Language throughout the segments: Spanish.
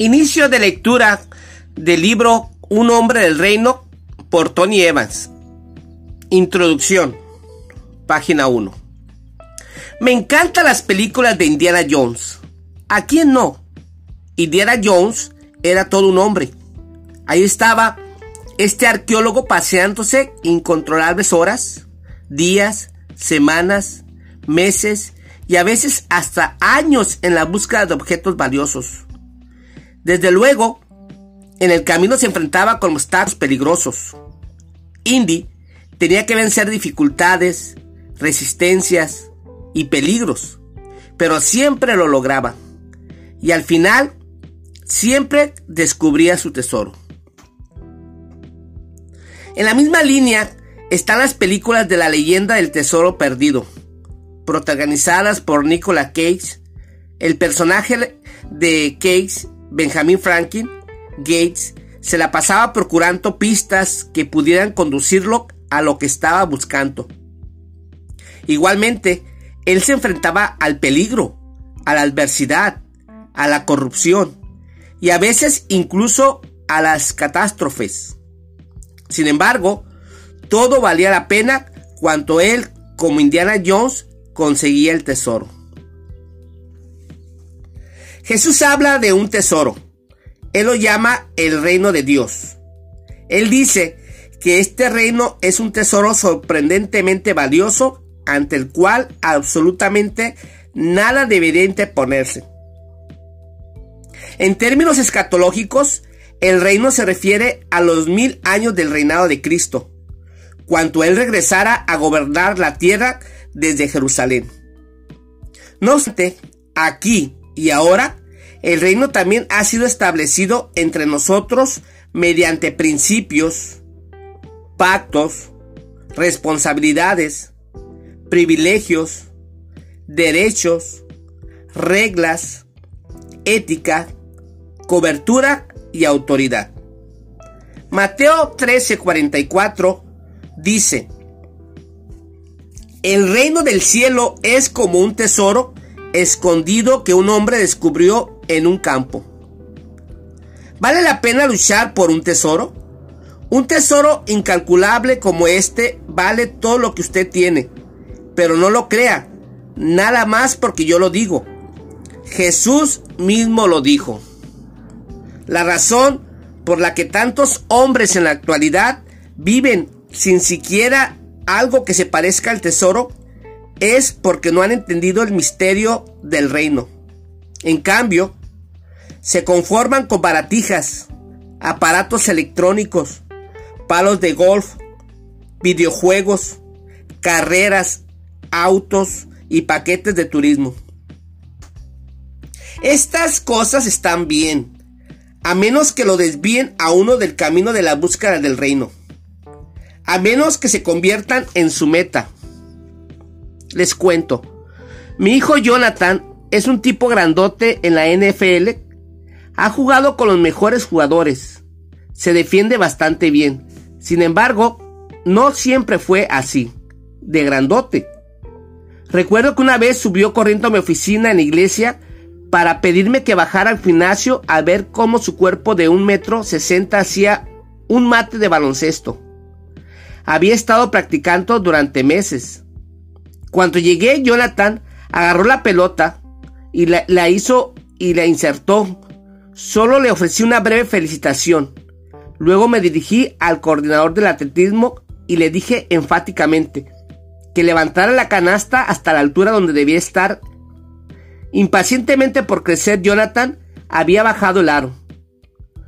Inicio de lectura del libro Un hombre del reino por Tony Evans. Introducción. Página 1. Me encantan las películas de Indiana Jones. ¿A quién no? Indiana Jones era todo un hombre. Ahí estaba este arqueólogo paseándose incontrolables horas, días, semanas, meses y a veces hasta años en la búsqueda de objetos valiosos. Desde luego, en el camino se enfrentaba con obstáculos peligrosos. Indy tenía que vencer dificultades, resistencias y peligros, pero siempre lo lograba. Y al final, siempre descubría su tesoro. En la misma línea están las películas de la leyenda del tesoro perdido, protagonizadas por Nicolas Cage. El personaje de Cage Benjamin Franklin Gates se la pasaba procurando pistas que pudieran conducirlo a lo que estaba buscando. Igualmente, él se enfrentaba al peligro, a la adversidad, a la corrupción y a veces incluso a las catástrofes. Sin embargo, todo valía la pena cuando él, como Indiana Jones, conseguía el tesoro. Jesús habla de un tesoro. Él lo llama el reino de Dios. Él dice que este reino es un tesoro sorprendentemente valioso ante el cual absolutamente nada debería interponerse. En términos escatológicos, el reino se refiere a los mil años del reinado de Cristo, cuando Él regresara a gobernar la tierra desde Jerusalén. No obstante, aquí y ahora, el reino también ha sido establecido entre nosotros mediante principios, pactos, responsabilidades, privilegios, derechos, reglas, ética, cobertura y autoridad. Mateo 13:44 dice, El reino del cielo es como un tesoro escondido que un hombre descubrió en un campo. ¿Vale la pena luchar por un tesoro? Un tesoro incalculable como este vale todo lo que usted tiene, pero no lo crea, nada más porque yo lo digo. Jesús mismo lo dijo. La razón por la que tantos hombres en la actualidad viven sin siquiera algo que se parezca al tesoro es porque no han entendido el misterio del reino. En cambio, se conforman con baratijas, aparatos electrónicos, palos de golf, videojuegos, carreras, autos y paquetes de turismo. Estas cosas están bien, a menos que lo desvíen a uno del camino de la búsqueda del reino, a menos que se conviertan en su meta. Les cuento. Mi hijo Jonathan es un tipo grandote en la NFL. Ha jugado con los mejores jugadores. Se defiende bastante bien. Sin embargo, no siempre fue así, de grandote. Recuerdo que una vez subió corriendo a mi oficina en la iglesia para pedirme que bajara al gimnasio a ver cómo su cuerpo de un metro sesenta hacía un mate de baloncesto. Había estado practicando durante meses. Cuando llegué, Jonathan agarró la pelota y la, hizo y la insertó. Solo le ofrecí una breve felicitación. Luego me dirigí al coordinador del atletismo y le dije enfáticamente que levantara la canasta hasta la altura donde debía estar. Impacientemente por crecer, Jonathan había bajado el aro.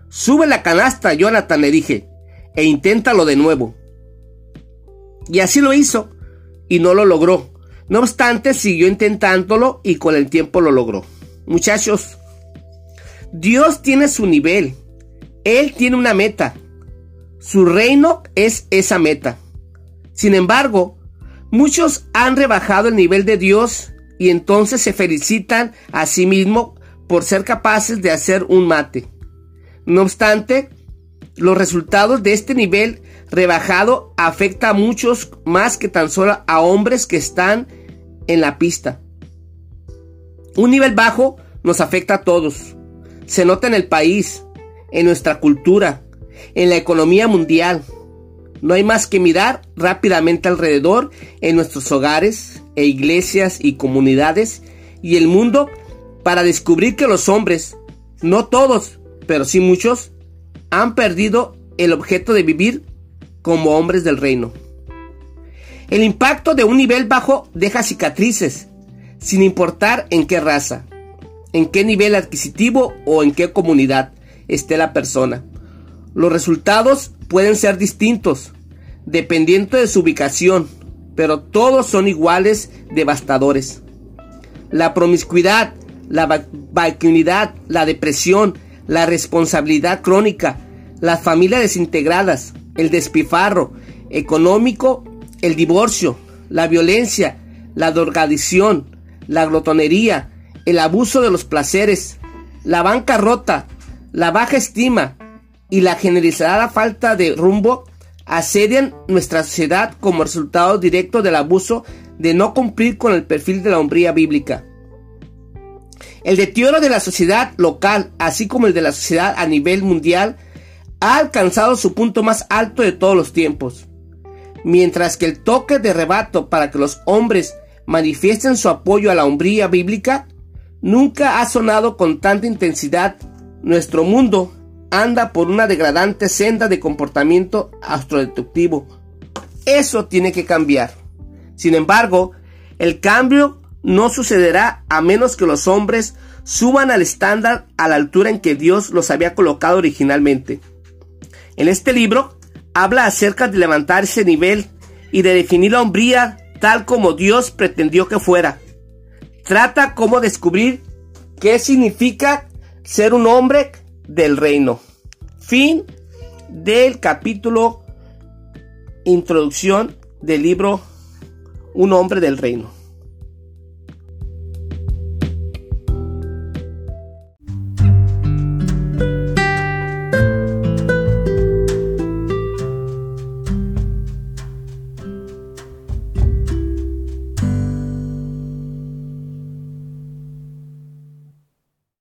Sube la canasta, Jonathan, le dije, e inténtalo de nuevo. Y así lo hizo, y no lo logró. No obstante, siguió intentándolo y con el tiempo lo logró. Muchachos, Dios tiene su nivel. Él tiene una meta. Su reino es esa meta. Sin embargo, muchos han rebajado el nivel de Dios y entonces se felicitan a sí mismos por ser capaces de hacer un mate. No obstante, los resultados de este nivel rebajado afecta a muchos más que tan solo a hombres que están en la pista. Un nivel bajo nos afecta a todos. Se nota en el país, en nuestra cultura, en la economía mundial. No hay más que mirar rápidamente alrededor en nuestros hogares e iglesias y comunidades y el mundo para descubrir que los hombres, no todos, pero sí muchos, han perdido el objeto de vivir como hombres del reino. El impacto de un nivel bajo deja cicatrices, sin importar en qué raza, en qué nivel adquisitivo o en qué comunidad esté la persona. Los resultados pueden ser distintos, dependiendo de su ubicación, pero todos son iguales devastadores. La promiscuidad, la vacuidad, la depresión, la responsabilidad crónica, las familias desintegradas, el despifarro económico, el divorcio, la violencia, la drogadicción, la glotonería, el abuso de los placeres, la bancarrota, la baja estima y la generalizada falta de rumbo asedian nuestra sociedad como resultado directo del abuso de no cumplir con el perfil de la hombría bíblica. El deterioro de la sociedad local, así como el de la sociedad a nivel mundial, ha alcanzado su punto más alto de todos los tiempos. Mientras que el toque de rebato para que los hombres manifiesten su apoyo a la hombría bíblica nunca ha sonado con tanta intensidad, nuestro mundo anda por una degradante senda de comportamiento astrodestructivo. Eso tiene que cambiar. Sin embargo, el cambio no sucederá a menos que los hombres suban al estándar a la altura en que Dios los había colocado originalmente. En este libro habla acerca de levantar ese nivel y de definir la hombría tal como Dios pretendió que fuera. Trata cómo descubrir qué significa ser un hombre del reino. Fin del capítulo introducción del libro Un hombre del reino.